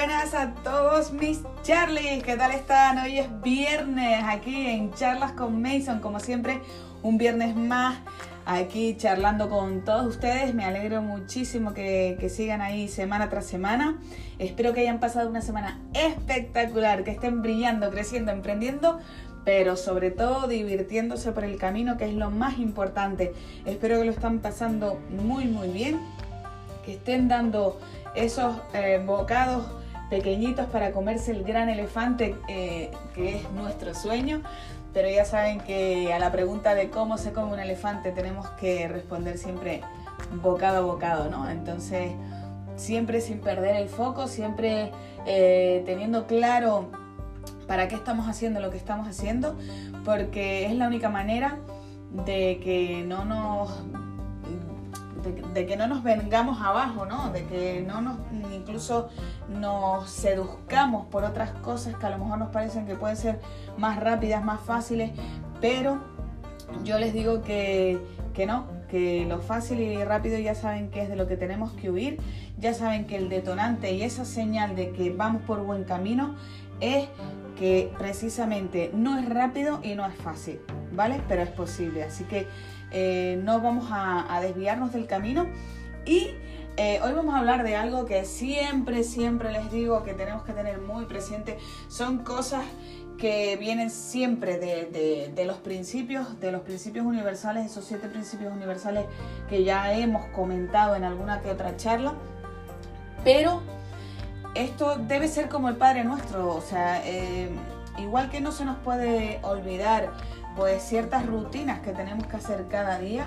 buenas a todos mis Charlies, ¿qué tal están? Hoy es viernes aquí en Charlas con Mason, como siempre, un viernes más aquí charlando con todos ustedes. Me alegro muchísimo que, sigan ahí semana tras semana. Espero que hayan pasado una semana espectacular, que estén brillando, creciendo, emprendiendo, pero sobre todo divirtiéndose por el camino, que es lo más importante. Espero que lo están pasando muy, muy bien, que estén dando esos eh, bocados pequeñitos para comerse el gran elefante eh, que es nuestro sueño. Pero ya saben que a la pregunta de cómo se come un elefante tenemos que responder siempre bocado a bocado, ¿no? Entonces, siempre sin perder el foco, siempre eh, teniendo claro para qué estamos haciendo lo que estamos haciendo, porque es la única manera de que no nos de, que no nos vengamos abajo, ¿no? De que no nos incluso nos seduzcamos por otras cosas que a lo mejor nos parecen que pueden ser más rápidas, más fáciles, pero yo les digo que, que no, que lo fácil y rápido ya saben que es de lo que tenemos que huir, ya saben que el detonante y esa señal de que vamos por buen camino es que precisamente no es rápido y no es fácil, ¿vale? Pero es posible, así que eh, no vamos a, desviarnos del camino y eh, hoy vamos a hablar de algo que siempre, siempre les digo que tenemos que tener muy presente. Son cosas que vienen siempre de, los principios, de los principios universales, esos siete principios universales que ya hemos comentado en alguna que otra charla. Pero esto debe ser como el Padre Nuestro, o sea, eh, igual que no se nos puede olvidar pues ciertas rutinas que tenemos que hacer cada día,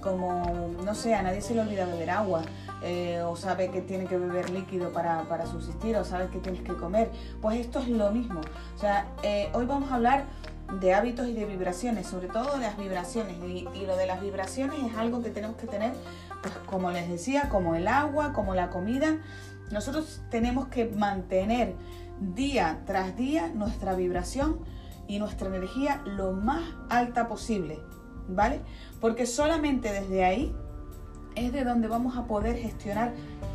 como, no sé, a nadie se le olvida beber agua, eh, o sabe que tiene que beber líquido para, para, subsistir, o sabe que tienes que comer, pues esto es lo mismo. O sea, eh, hoy vamos a hablar de hábitos y de vibraciones, sobre todo de las vibraciones, y, y lo de las vibraciones es algo que tenemos que tener, pues como les decía, como el agua, como la comida, nosotros tenemos que mantener día tras día nuestra vibración y nuestra energía lo más alta posible, ¿vale? Porque solamente desde ahí es de donde vamos a poder gestionar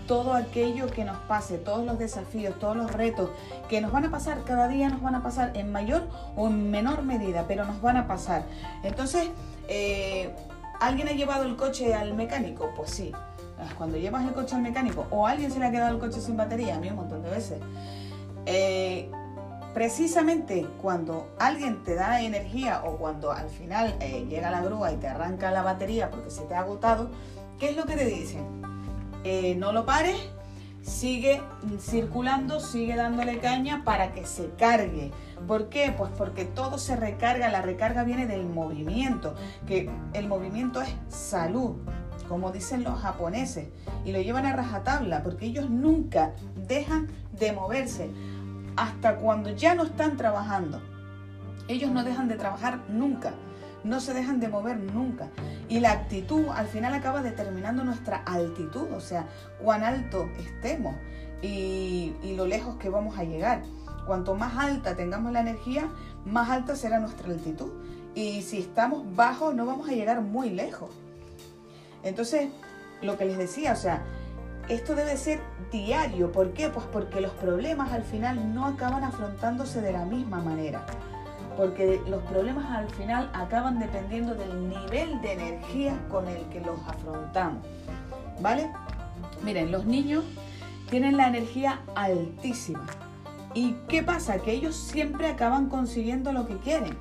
todo aquello que nos pase, todos los desafíos, todos los retos que nos van a pasar, cada día nos van a pasar en mayor o en menor medida, pero nos van a pasar. Entonces, eh, ¿alguien ha llevado el coche al mecánico? Pues sí. Cuando llevas el coche al mecánico o alguien se le ha quedado el coche sin batería, a mí un montón de veces. Eh, precisamente cuando alguien te da energía o cuando al final eh, llega la grúa y te arranca la batería porque se te ha agotado, ¿qué es lo que te dicen? Eh, no lo pares, sigue circulando, sigue dándole caña para que se cargue. ¿Por qué? Pues porque todo se recarga, la recarga viene del movimiento, que el movimiento es salud, como dicen los japoneses, y lo llevan a rajatabla, porque ellos nunca dejan de moverse hasta cuando ya no están trabajando. Ellos no dejan de trabajar nunca, no se dejan de mover nunca. Y la actitud al final acaba determinando nuestra altitud, o sea, cuán alto estemos y, lo lejos que vamos a llegar. Cuanto más alta tengamos la energía, más alta será nuestra altitud. Y si estamos bajos, no vamos a llegar muy lejos. Entonces, lo que les decía, o sea, esto debe ser diario. ¿Por qué? Pues porque los problemas al final no acaban afrontándose de la misma manera. Porque los problemas al final acaban dependiendo del nivel de energía con el que los afrontamos. ¿Vale? Miren, los niños tienen la energía altísima. ¿Y qué pasa? Que ellos siempre acaban consiguiendo lo que quieren.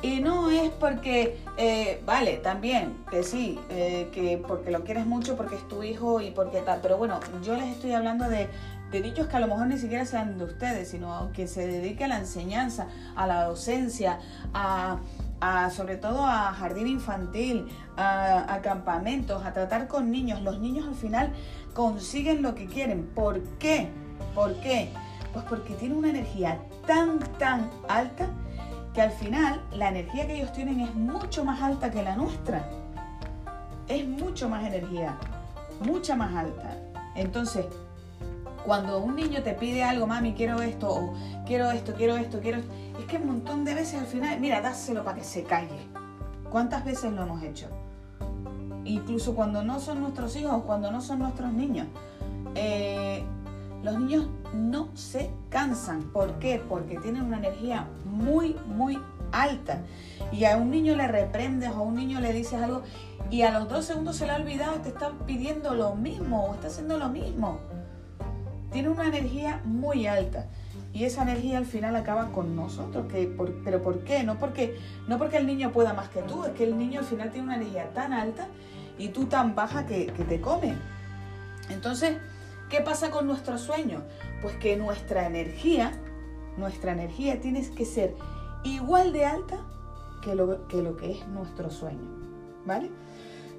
Y no es porque, eh, vale, también, que sí, eh, que porque lo quieres mucho, porque es tu hijo y porque tal. Pero bueno, yo les estoy hablando de, de niños que a lo mejor ni siquiera sean de ustedes, sino que se dedique a la enseñanza, a la docencia, a, sobre todo a jardín infantil, a, a, campamentos, a tratar con niños. Los niños al final consiguen lo que quieren. ¿Por qué? ¿Por qué? Pues porque tienen una energía tan, tan alta que al final la energía que ellos tienen es mucho más alta que la nuestra. Es mucho más energía, mucha más alta. Entonces, cuando un niño te pide algo, mami, quiero esto, o quiero esto, quiero esto, quiero esto, es que un montón de veces al final, mira, dáselo para que se calle. ¿Cuántas veces lo hemos hecho? Incluso cuando no son nuestros hijos, cuando no son nuestros niños. Eh, los niños no se cansan. ¿Por qué? Porque tienen una energía muy, muy alta. Y a un niño le reprendes o a un niño le dices algo y a los dos segundos se le ha olvidado te está pidiendo lo mismo o está haciendo lo mismo. Tiene una energía muy alta. Y esa energía al final acaba con nosotros. Que ¿Pero por qué? No porque, no porque el niño pueda más que tú, es que el niño al final tiene una energía tan alta y tú tan baja que, te come. Entonces, ¿Qué pasa con nuestro sueño? Pues que nuestra energía, nuestra energía tiene que ser igual de alta que lo que, lo es nuestro sueño. ¿Vale?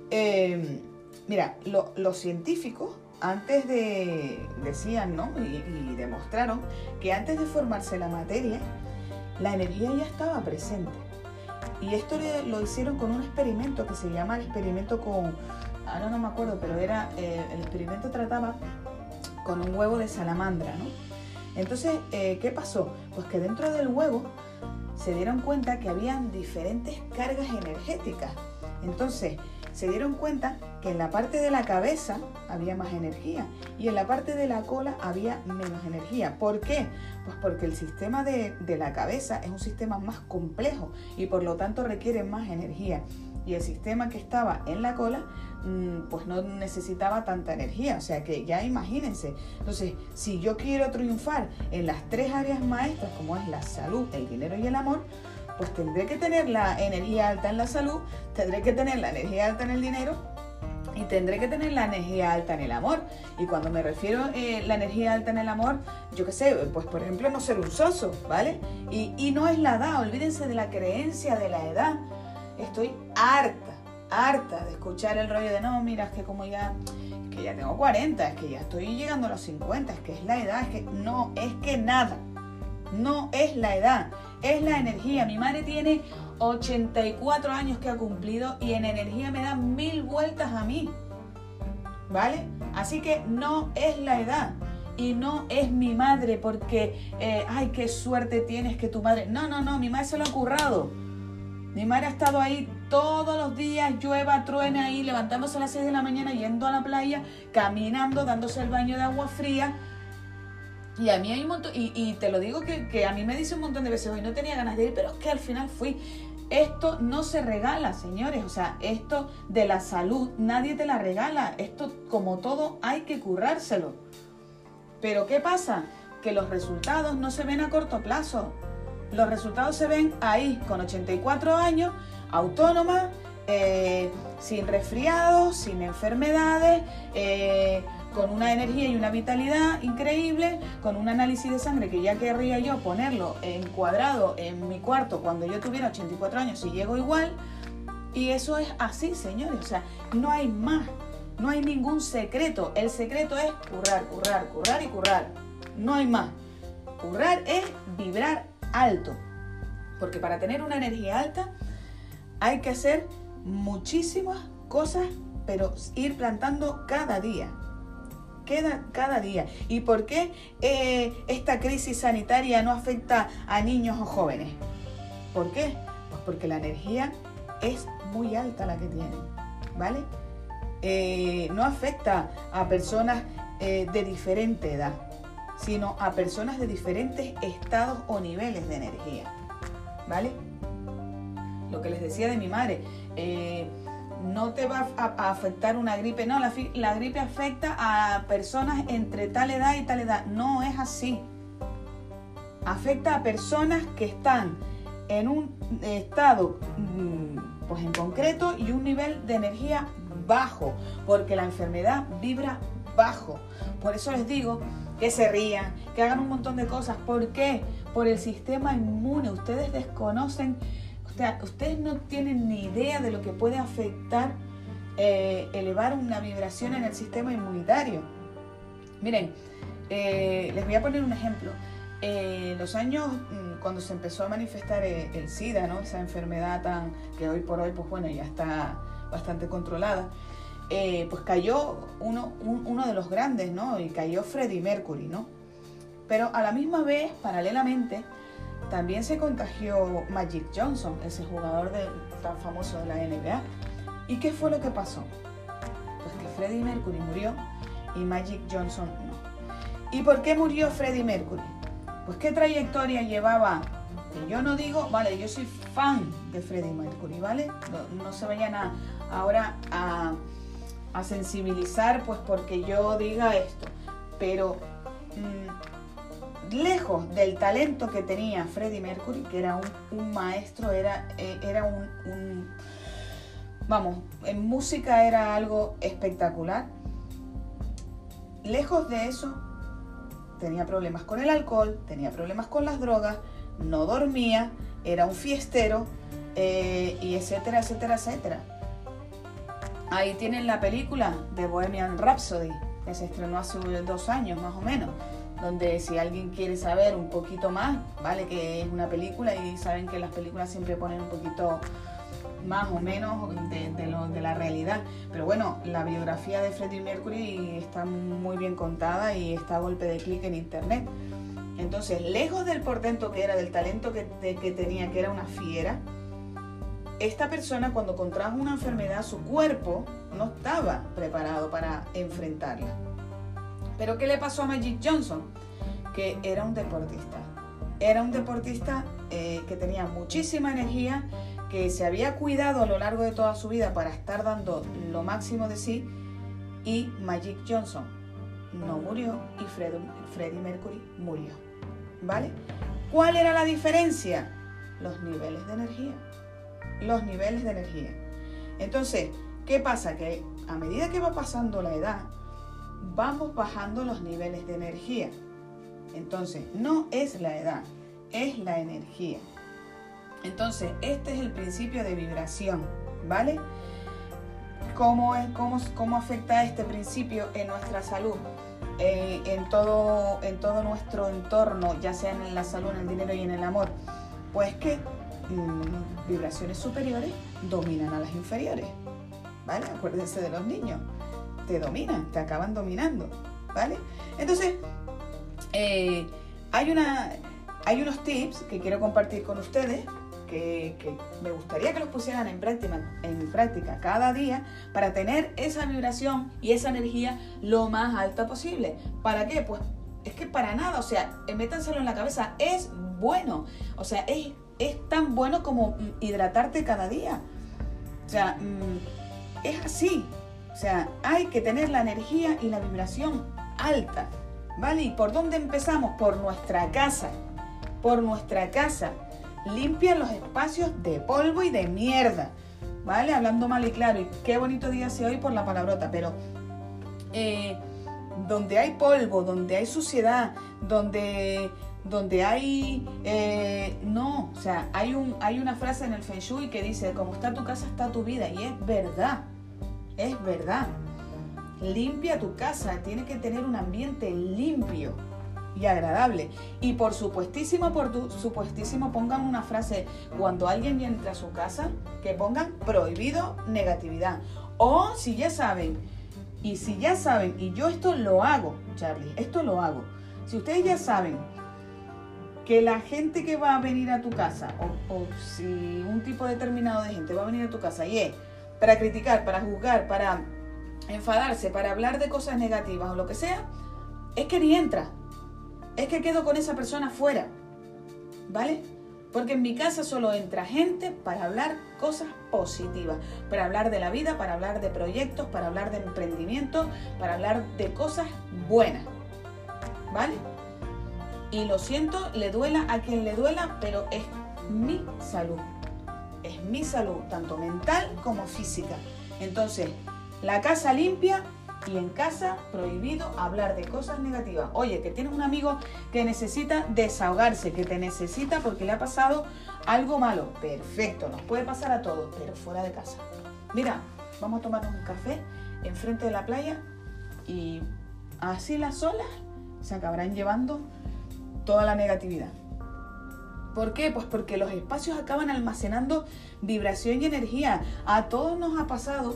Em, mira, los científicos antes de, decían, ¿no? Y, demostraron que antes de formarse la materia, la energía ya estaba presente. Y esto lo hicieron con un experimento que se llama el experimento con, ahora no me acuerdo, pero era, eh, el experimento trataba con un huevo de salamandra, ¿no? Entonces, eh, ¿qué pasó? Pues que dentro del huevo se dieron cuenta que habían diferentes cargas energéticas. Entonces, se dieron cuenta que en la parte de la cabeza había más energía y en la parte de la cola había menos energía. ¿Por qué? Pues porque el sistema de, de la cabeza es un sistema más complejo y por lo tanto requiere más energía. Y el sistema que estaba en la cola Mm, pues no necesitaba tanta energía. O sea que ya imagínense. Entonces, si yo quiero triunfar en las tres áreas maestras, como es la salud, el dinero y el amor, pues tendré que tener la energía alta en la salud, tendré que tener la energía alta en el dinero y tendré que tener la energía alta en el amor. Y cuando me refiero a eh, la energía alta en el amor, yo qué sé, pues por ejemplo no ser un soso, ¿vale? Y, y no es la edad, olvídense de la creencia de la edad. Estoy harta harta de escuchar el rollo de no, mira, es que como ya, que ya tengo 40, es que ya estoy llegando a los 50, es que es la edad, es que no, es que nada, no es la edad, es la energía. Mi madre tiene 84 años que ha cumplido y en energía me da mil vueltas a mí, ¿vale? Así que no es la edad. Y no es mi madre porque, eh, ay, qué suerte tienes que tu madre... No, no, no, mi madre se lo ha currado mi madre ha estado ahí todos los días, llueva, truene ahí, levantándose a las 6 de la mañana, yendo a la playa, caminando, dándose el baño de agua fría. Y a mí hay un montón, y, te lo digo que, a mí me dice un montón de veces, hoy no tenía ganas de ir, pero es que al final fui. Esto no se regala, señores. O sea, esto de la salud, nadie te la regala. Esto, como todo, hay que currárselo. Pero ¿qué pasa? Que los resultados no se ven a corto plazo. Los resultados se ven ahí, con 84 años, autónoma, eh, sin resfriados, sin enfermedades, eh, con una energía y una vitalidad increíble, con un análisis de sangre que ya querría yo ponerlo encuadrado en mi cuarto cuando yo tuviera 84 años y llego igual. Y eso es así, señores. O sea, no hay más. No hay ningún secreto. El secreto es currar, currar, currar y currar. No hay más. Currar es vibrar alto. Porque para tener una energía alta hay que hacer muchísimas cosas, pero ir plantando cada día. Queda cada día. ¿Y por qué eh, esta crisis sanitaria no afecta a niños o jóvenes? ¿Por qué? Pues porque la energía es muy alta la que tienen, ¿vale? Eh, no afecta a personas eh, de diferente edad sino a personas de diferentes estados o niveles de energía. ¿Vale? Lo que les decía de mi madre, no te va a, afectar una gripe, no, la, la gripe afecta a personas entre tal edad y tal edad. No es así. Afecta a personas que están en un estado, mm, pues en concreto, y un nivel de energía bajo, porque la enfermedad vibra bajo. Por eso les digo que se rían, que hagan un montón de cosas. ¿Por qué? Por el sistema inmune. Ustedes desconocen, ustedes no tienen ni idea de lo que puede afectar eh, elevar una vibración en el sistema inmunitario. Miren, eh, les voy a poner un ejemplo. En los años mm, cuando se empezó a manifestar el, el SIDA, ¿no? esa enfermedad tan que hoy por hoy, pues bueno, ya está bastante controlada. Eh, pues cayó uno, uno de los grandes, ¿no? Y cayó Freddie Mercury, ¿no? Pero a la misma vez, paralelamente, también se contagió Magic Johnson, ese jugador tan famoso de la NBA. ¿Y qué fue lo que pasó? Pues que Freddie Mercury murió y Magic Johnson no. ¿Y por qué murió Freddie Mercury? Pues qué trayectoria llevaba. Que yo no digo, vale, yo soy fan de Freddie Mercury, ¿vale? No, se vayan a, ahora a, sensibilizar, pues porque yo diga esto. Pero mm, lejos del talento que tenía Freddie Mercury, que era un, maestro, era, eh, era un vamos, en música era algo espectacular. Lejos de eso, tenía problemas con el alcohol, tenía problemas con las drogas, no dormía, era un fiestero, eh, y etcétera, etcétera, etcétera. Ahí tienen la película de Bohemian Rhapsody, que se estrenó hace dos años más o menos, donde si alguien quiere saber un poquito más, vale que es una película y saben que las películas siempre ponen un poquito más o menos de, lo, de, la realidad. Pero bueno, la biografía de Freddie Mercury está muy bien contada y está a golpe de clic en internet. Entonces, lejos del portento que era, del talento que, que tenía, que era una fiera, esta persona cuando contrajo una enfermedad, su cuerpo no estaba preparado para enfrentarla. Pero ¿qué le pasó a Magic Johnson? Que era un deportista. Era un deportista eh, que tenía muchísima energía, que se había cuidado a lo largo de toda su vida para estar dando lo máximo de sí y Magic Johnson no murió y Freddie Mercury murió. ¿Vale? ¿Cuál era la diferencia? Los niveles de energía. Los niveles de energía. Entonces, ¿qué pasa? Que a medida que va pasando la edad, vamos bajando los niveles de energía. Entonces, no es la edad, es la energía. Entonces, este es el principio de vibración, ¿vale? ¿Cómo, es, cómo, cómo afecta este principio en nuestra salud? Eh, en, todo, en todo nuestro entorno, ya sea en la salud, en el dinero y en el amor. Pues que mm, vibraciones superiores dominan a las inferiores, ¿vale? Acuérdense de los niños, te dominan, te acaban dominando, ¿vale? Entonces, eh, hay, una, hay unos tips que quiero compartir con ustedes que, me gustaría que los pusieran en práctica, en práctica cada día para tener esa vibración y esa energía lo más alta posible. ¿Para qué? Pues es que para nada, o sea, eh, métanselo en la cabeza, es bueno, o sea, es, es tan bueno como mm, hidratarte cada día. O sea, mm, es así. O sea, hay que tener la energía y la vibración alta. ¿Vale? ¿Y por dónde empezamos? Por nuestra casa. Por nuestra casa limpia los espacios de polvo y de mierda. ¿Vale? Hablando mal y claro. Y qué bonito día se hoy por la palabrota, pero eh, donde hay polvo, donde hay suciedad, donde, donde hay... Eh, no, o sea, hay, un, hay una frase en el Feng Shui que dice, como está tu casa, está tu vida. Y es verdad, es verdad. Limpia tu casa, tiene que tener un ambiente limpio y agradable. Y por supuestísimo, por supuestísimo, pongan una frase cuando alguien entra a su casa, que pongan prohibido negatividad. O si ya saben, y si ya saben, y yo esto lo hago, Charlie, esto lo hago. Si ustedes ya saben que la gente que va a venir a tu casa, o, o si un tipo determinado de gente va a venir a tu casa y es para criticar, para juzgar, para enfadarse, para hablar de cosas negativas o lo que sea, es que ni entra es que quedo con esa persona fuera, ¿vale? Porque en mi casa solo entra gente para hablar cosas positivas, para hablar de la vida, para hablar de proyectos, para hablar de emprendimiento, para hablar de cosas buenas, ¿vale? Y lo siento, le duela a quien le duela, pero es mi salud. Es mi salud, tanto mental como física. Entonces, la casa limpia y en casa prohibido hablar de cosas negativas. Oye, que tienes un amigo que necesita desahogarse, que te necesita porque le ha pasado algo malo. Perfecto, nos puede pasar a todos, pero fuera de casa. Mira, vamos a tomarnos un café enfrente de la playa y así las olas se acabarán llevando toda la negatividad. ¿Por qué? Pues porque los espacios acaban almacenando vibración y energía. A todos nos ha pasado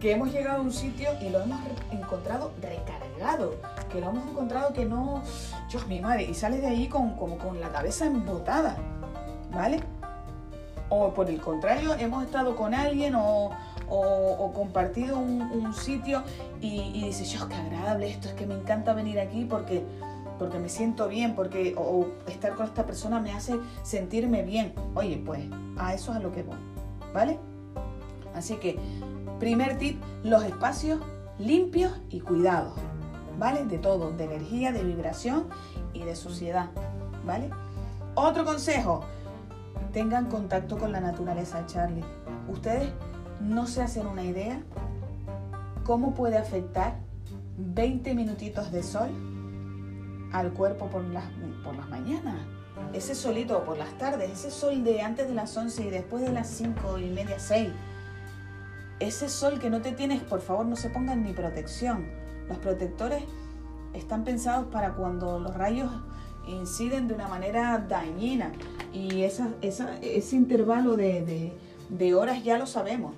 que hemos llegado a un sitio y lo hemos encontrado recargado, que lo hemos encontrado que no, Dios mi madre, y sales de ahí con, como con la cabeza embotada, ¿vale? O por el contrario, hemos estado con alguien o, o, compartido un, sitio y, y dices, yo, qué agradable esto, es que me encanta venir aquí porque porque me siento bien, porque o, estar con esta persona me hace sentirme bien. Oye, pues a eso es a lo que voy, ¿vale? Así que, primer tip, los espacios limpios y cuidados, ¿vale? De todo, de energía, de vibración y de suciedad, ¿vale? Otro consejo, tengan contacto con la naturaleza, Charlie. Ustedes no se hacen una idea cómo puede afectar 20 minutitos de sol al cuerpo por las, por las mañanas. Ese solito por las tardes, ese sol de antes de las 11 y después de las 5 y media, 6. Ese sol que no te tienes, por favor, no se pongan ni protección. Los protectores están pensados para cuando los rayos inciden de una manera dañina. Y esa, ese intervalo de, de horas ya lo sabemos.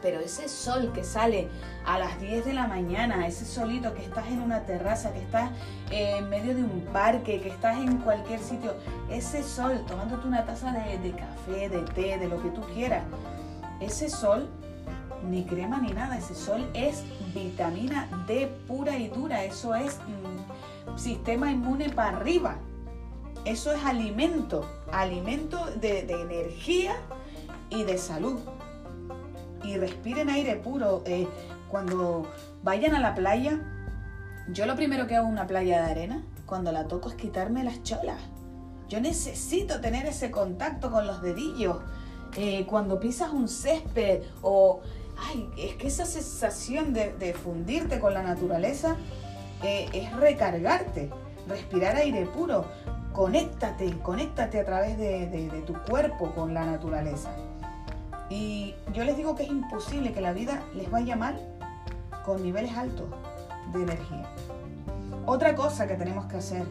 Pero ese sol que sale a las 10 de la mañana, ese solito que estás en una terraza, que estás en medio de un parque, que estás en cualquier sitio, ese sol tomándote una taza de, café, de té, de lo que tú quieras, ese sol, ni crema ni nada, ese sol es vitamina D pura y dura, eso es mm, sistema inmune para arriba, eso es alimento, alimento de energía y de salud y respiren aire puro. Eh, cuando vayan a la playa, yo lo primero que hago en una playa de arena, cuando la toco, es quitarme las cholas. Yo necesito tener ese contacto con los dedillos. Eh, cuando pisas un césped o... Ay, es que esa sensación de, fundirte con la naturaleza eh, es recargarte, respirar aire puro. Conéctate, conéctate a través de tu cuerpo con la naturaleza. Y yo les digo que es imposible que la vida les vaya mal con niveles altos de energía. Otra cosa que tenemos que hacer,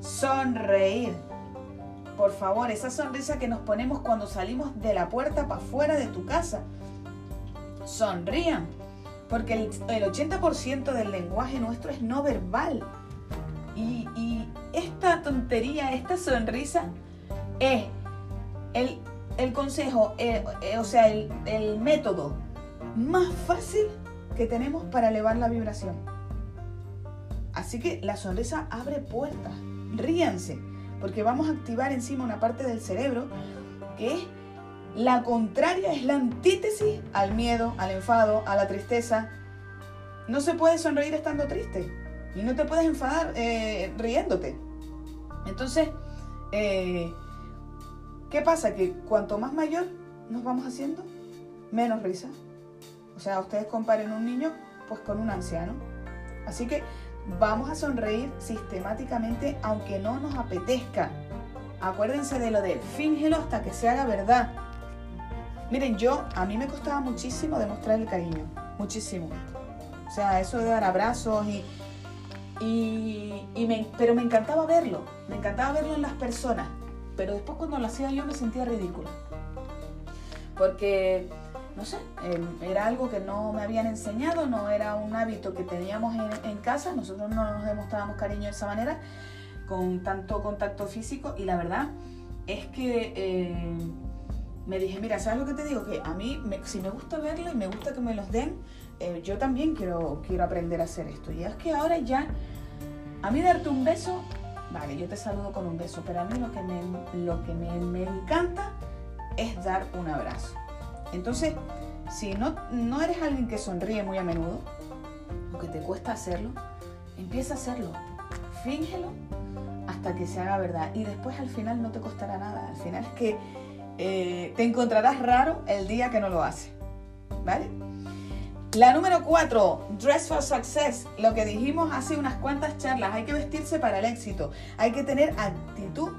sonreír. Por favor, esa sonrisa que nos ponemos cuando salimos de la puerta para afuera de tu casa. Sonrían, porque el, 80% del lenguaje nuestro es no verbal. Y, y esta tontería, esta sonrisa es el el consejo, eh, eh, o sea, el, método más fácil que tenemos para elevar la vibración. Así que la sonrisa abre puertas. Ríanse, porque vamos a activar encima una parte del cerebro que es la contraria, es la antítesis al miedo, al enfado, a la tristeza. No se puede sonreír estando triste y no te puedes enfadar eh, riéndote. Entonces, ¿Qué pasa? Que cuanto más mayor nos vamos haciendo, menos risa. O sea, ustedes comparen un niño pues con un anciano. Así que vamos a sonreír sistemáticamente aunque no nos apetezca. Acuérdense de lo de fíngelo hasta que se haga verdad. Miren, yo, a mí me costaba muchísimo demostrar el cariño. Muchísimo. O sea, eso de dar abrazos y... y, me, pero me encantaba verlo. Me encantaba verlo en las personas pero después cuando lo hacía yo me sentía ridícula. Porque, no sé, em, era algo que no me habían enseñado, no era un hábito que teníamos en, casa, nosotros no nos demostrábamos cariño de esa manera, con tanto contacto físico, y la verdad es que eh, me dije, mira, ¿sabes lo que te digo? Que a mí, si me gusta verlo y me gusta que me los den, eh, yo también quiero, quiero aprender a hacer esto. Y es que ahora ya, a mí darte un beso Vale, yo te saludo con un beso, pero a mí lo que me, lo que me, encanta es dar un abrazo. Entonces, si no, no eres alguien que sonríe muy a menudo, o que te cuesta hacerlo, empieza a hacerlo. Fíngelo hasta que se haga verdad. Y después al final no te costará nada. Al final es que eh, te encontrarás raro el día que no lo hace. ¿Vale? La número 4, Dress for Success. Lo que dijimos hace unas cuantas charlas, hay que vestirse para el éxito, hay que tener actitud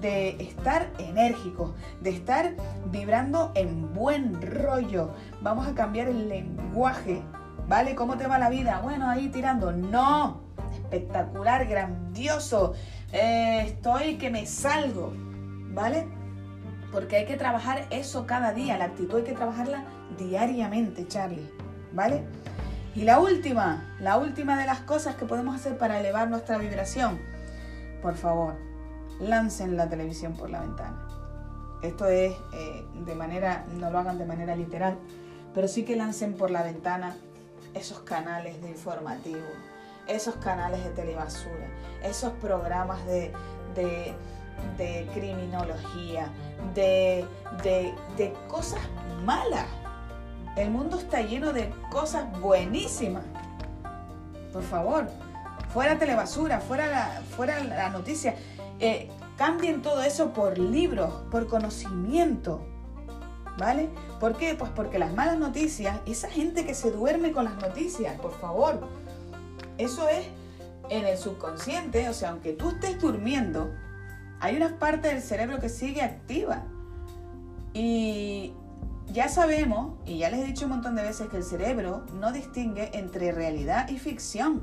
de estar enérgico, de estar vibrando en buen rollo. Vamos a cambiar el lenguaje, ¿vale? ¿Cómo te va la vida? Bueno, ahí tirando. No, espectacular, grandioso. Eh, estoy que me salgo, ¿vale? Porque hay que trabajar eso cada día, la actitud hay que trabajarla diariamente, Charlie. ¿Vale? Y la última, la última de las cosas que podemos hacer para elevar nuestra vibración, por favor, lancen la televisión por la ventana. Esto es eh, de manera, no lo hagan de manera literal, pero sí que lancen por la ventana esos canales de informativo, esos canales de telebasura, esos programas de, de, criminología, de, de cosas malas. El mundo está lleno de cosas buenísimas. Por favor, fuera telebasura, fuera la, fuera la noticia. Eh, cambien todo eso por libros, por conocimiento. ¿Vale? ¿Por qué? Pues porque las malas noticias, esa gente que se duerme con las noticias, por favor, eso es en el subconsciente, o sea, aunque tú estés durmiendo, hay una parte del cerebro que sigue activa. Y ya sabemos, y ya les he dicho un montón de veces, que el cerebro no distingue entre realidad y ficción.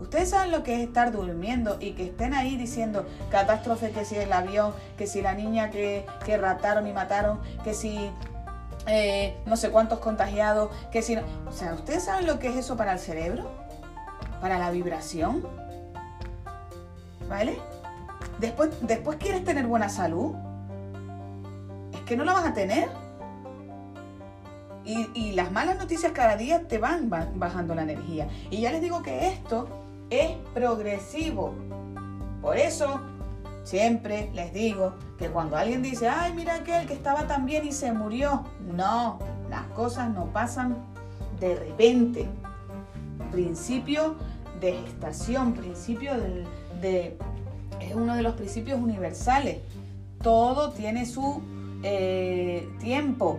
Ustedes saben lo que es estar durmiendo y que estén ahí diciendo catástrofe, que si el avión, que si la niña que, que rataron y mataron, que si eh, no sé cuántos contagiados, que si... O sea, ¿ustedes saben lo que es eso para el cerebro? Para la vibración. ¿Vale? Después, después quieres tener buena salud. Es que no la vas a tener. Y, las malas noticias cada día te van bajando la energía. Y ya les digo que esto es progresivo. Por eso siempre les digo que cuando alguien dice, ay, mira aquel que estaba tan bien y se murió, no, las cosas no pasan de repente. Principio de gestación, principio de, es uno de los principios universales. Todo tiene su eh, tiempo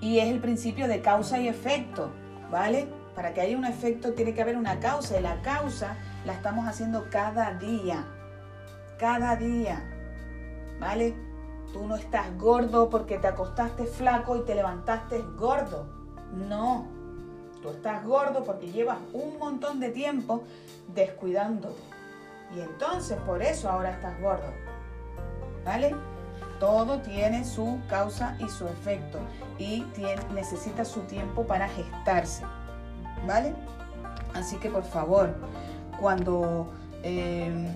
y es el principio de causa y efecto, ¿vale? Para que haya un efecto tiene que haber una causa y la causa la estamos haciendo cada día. Cada día. ¿Vale? Tú no estás gordo porque te acostaste flaco y te levantaste gordo. No. Tú estás gordo porque llevas un montón de tiempo descuidándote. Y entonces por eso ahora estás gordo. ¿Vale? Todo tiene su causa y su efecto y necesita su tiempo para gestarse. ¿vale? Así que por favor, cuando eh,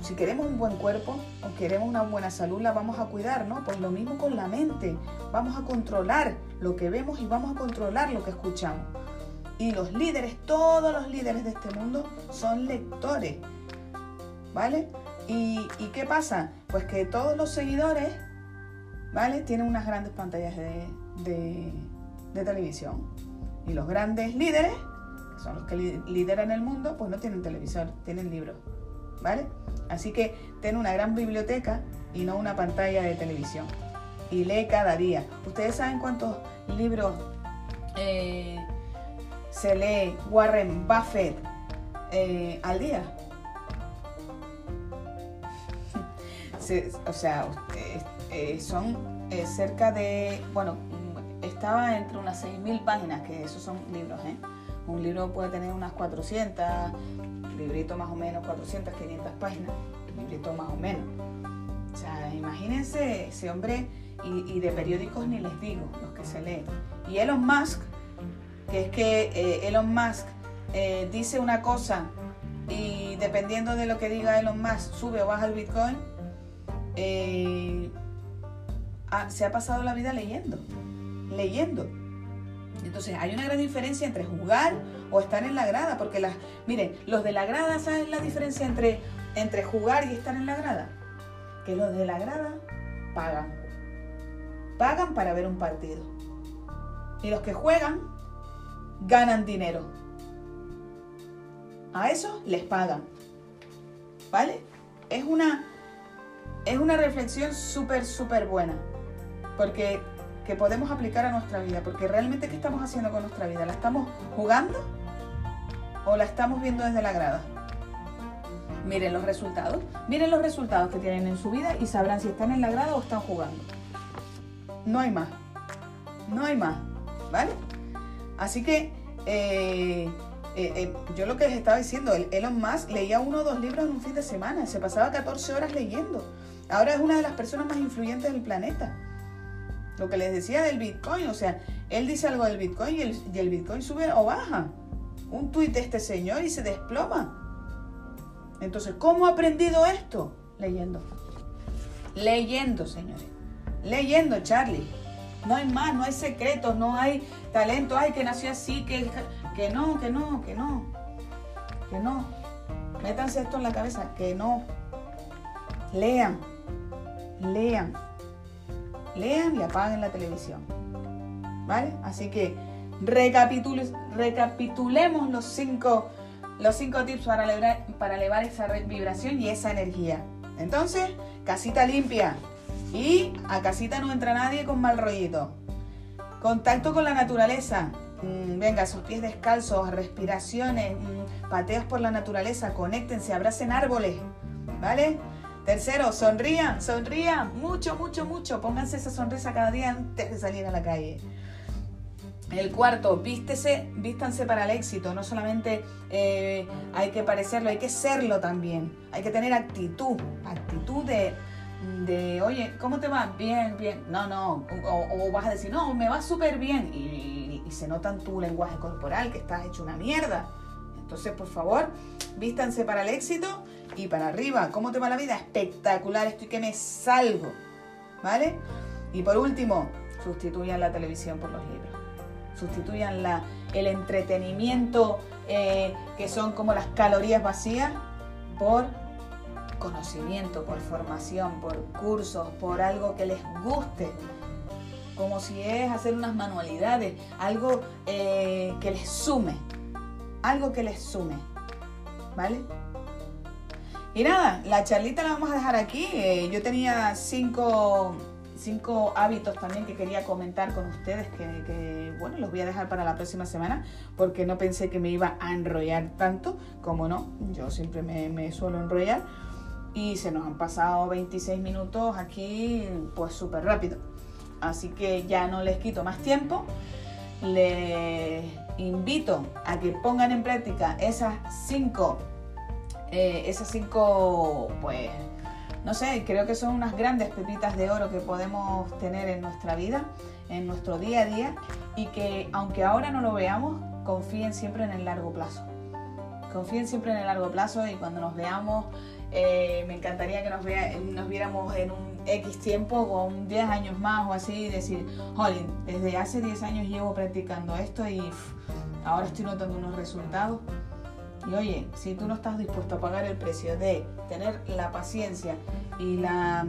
si queremos un buen cuerpo o queremos una buena salud, la vamos a cuidar, ¿no? Pues lo mismo con la mente. Vamos a controlar lo que vemos y vamos a controlar lo que escuchamos. Y los líderes, todos los líderes de este mundo son lectores, ¿vale? ¿Y, qué pasa? Pues que todos los seguidores, ¿vale? Tienen unas grandes pantallas de televisión. Y los grandes líderes, que son los que lideran el mundo, pues no tienen televisor, tienen libros. ¿Vale? Así que ten una gran biblioteca y no una pantalla de televisión. Y lee cada día. ¿Ustedes saben cuántos libros eh, se lee Warren Buffett eh, al día? O sea, eh, son cerca de, bueno, estaba entre unas 6.000 páginas, que esos son libros, ¿eh? Un libro puede tener unas 400, librito más o menos, 400, 500 páginas, librito más o menos. O sea, imagínense ese hombre y, de periódicos ni les digo, los que se leen. Y Elon Musk, que es que eh, Elon Musk eh, dice una cosa y dependiendo de lo que diga Elon Musk, sube o baja el Bitcoin, se ha pasado la vida leyendo leyendo. Entonces hay una gran diferencia entre jugar o estar en la grada, porque las, miren, los de la grada, ¿saben la diferencia entre, entre jugar y estar en la grada? Que los de la grada pagan. Pagan para ver un partido. Y los que juegan ganan dinero. A eso les pagan. ¿Vale? Es una, es una reflexión súper, súper buena. Porque que podemos aplicar a nuestra vida, porque realmente ¿qué estamos haciendo con nuestra vida? ¿La estamos jugando o la estamos viendo desde la grada? Miren los resultados, miren los resultados que tienen en su vida y sabrán si están en la grada o están jugando. No hay más, no hay más, ¿vale? Así que eh, eh, eh, yo lo que les estaba diciendo, Elon Musk leía uno o dos libros en un fin de semana, se pasaba 14 horas leyendo. Ahora es una de las personas más influyentes del planeta. Lo que les decía del Bitcoin, o sea, él dice algo del Bitcoin y el, Bitcoin sube o baja. Un tuit de este señor y se desploma. Entonces, ¿cómo ha aprendido esto? Leyendo. Leyendo, señores. Leyendo, Charlie. No hay más, no hay secretos, no hay talento. Ay, que nació así, que, que no, que no, que no. Que no. Métanse esto en la cabeza, que no. Lean. Lean. Lean y apaguen la televisión. ¿Vale? Así que recapitulemos los cinco, los cinco tips para elevar, para elevar esa vibración y esa energía. Entonces, casita limpia. Y a casita no entra nadie con mal rollito. Contacto con la naturaleza. Mm, venga, sus pies descalzos, respiraciones, mm, pateos por la naturaleza, conéctense, abracen árboles. ¿Vale? Tercero, sonrían, sonrían, mucho, mucho, mucho. Pónganse esa sonrisa cada día antes de salir a la calle. El cuarto, vístese, vístanse para el éxito. No solamente eh, hay que parecerlo, hay que serlo también. Hay que tener actitud, actitud de, de oye, ¿cómo te va? Bien, bien. No, no. O, vas a decir, no, me va súper bien. Y, se nota en tu lenguaje corporal que estás hecho una mierda. Entonces, por favor, vístanse para el éxito y para arriba. ¿Cómo te va la vida? Espectacular, estoy que me salgo. ¿Vale? Y por último, sustituyan la televisión por los libros sustituyan la, el entretenimiento eh, que son como las calorías vacías por conocimiento, por formación, por cursos, por algo que les guste, como si es hacer unas manualidades, algo eh, que les sume, algo que les sume, ¿vale? Y nada, la charlita la vamos a dejar aquí. Eh, yo tenía cinco cinco hábitos también que quería comentar con ustedes que, bueno, los voy a dejar para la próxima semana porque no pensé que me iba a enrollar tanto, como no, yo siempre me, suelo enrollar y se nos han pasado 26 minutos aquí pues súper rápido. Así que ya no les quito más tiempo. Les invito a que pongan en práctica esas cinco, eh, esas cinco pues no sé, creo que son unas grandes pepitas de oro que podemos tener en nuestra vida, en nuestro día a día y que aunque ahora no lo veamos, confíen siempre en el largo plazo. Confíen siempre en el largo plazo y cuando nos veamos, eh, me encantaría que nos, nos viéramos en un X tiempo, con 10 años más o así, y decir, Jolín, desde hace 10 años llevo practicando esto y ahora estoy notando unos resultados y oye, si tú no estás dispuesto a pagar el precio de tener la paciencia y la,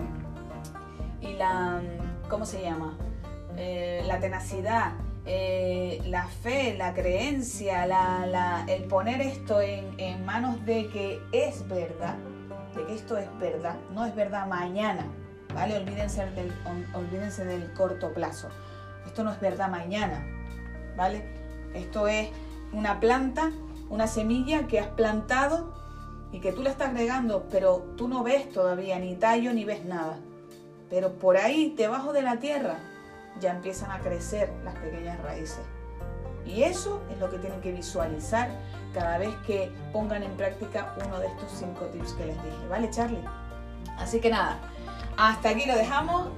y la ¿cómo se llama? Eh, la tenacidad, eh, la fe, la creencia, el poner esto en, manos de que es verdad, de que esto es verdad, no es verdad mañana, Olvídense del, corto plazo. Esto no es verdad mañana, ¿vale? Esto es una planta una semilla que has plantado y que tú le estás regando, pero tú no ves todavía ni tallo ni ves nada. Pero por ahí, debajo de la tierra, ya empiezan a crecer las pequeñas raíces. Y eso es lo que tienen que visualizar cada vez que pongan en práctica uno de estos cinco tips que les dije. ¿Vale, Charlie? Así que nada, hasta aquí lo dejamos.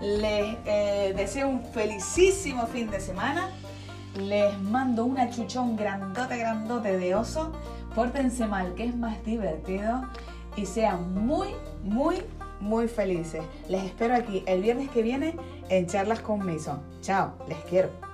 Les eh, deseo un felicísimo fin de semana les mando una chuchón grandote, grandote de oso. Pórtense mal, que es más divertido. Y sean muy, muy, muy felices. Les espero aquí el viernes que viene en Charlas con Mason. Chao, les quiero.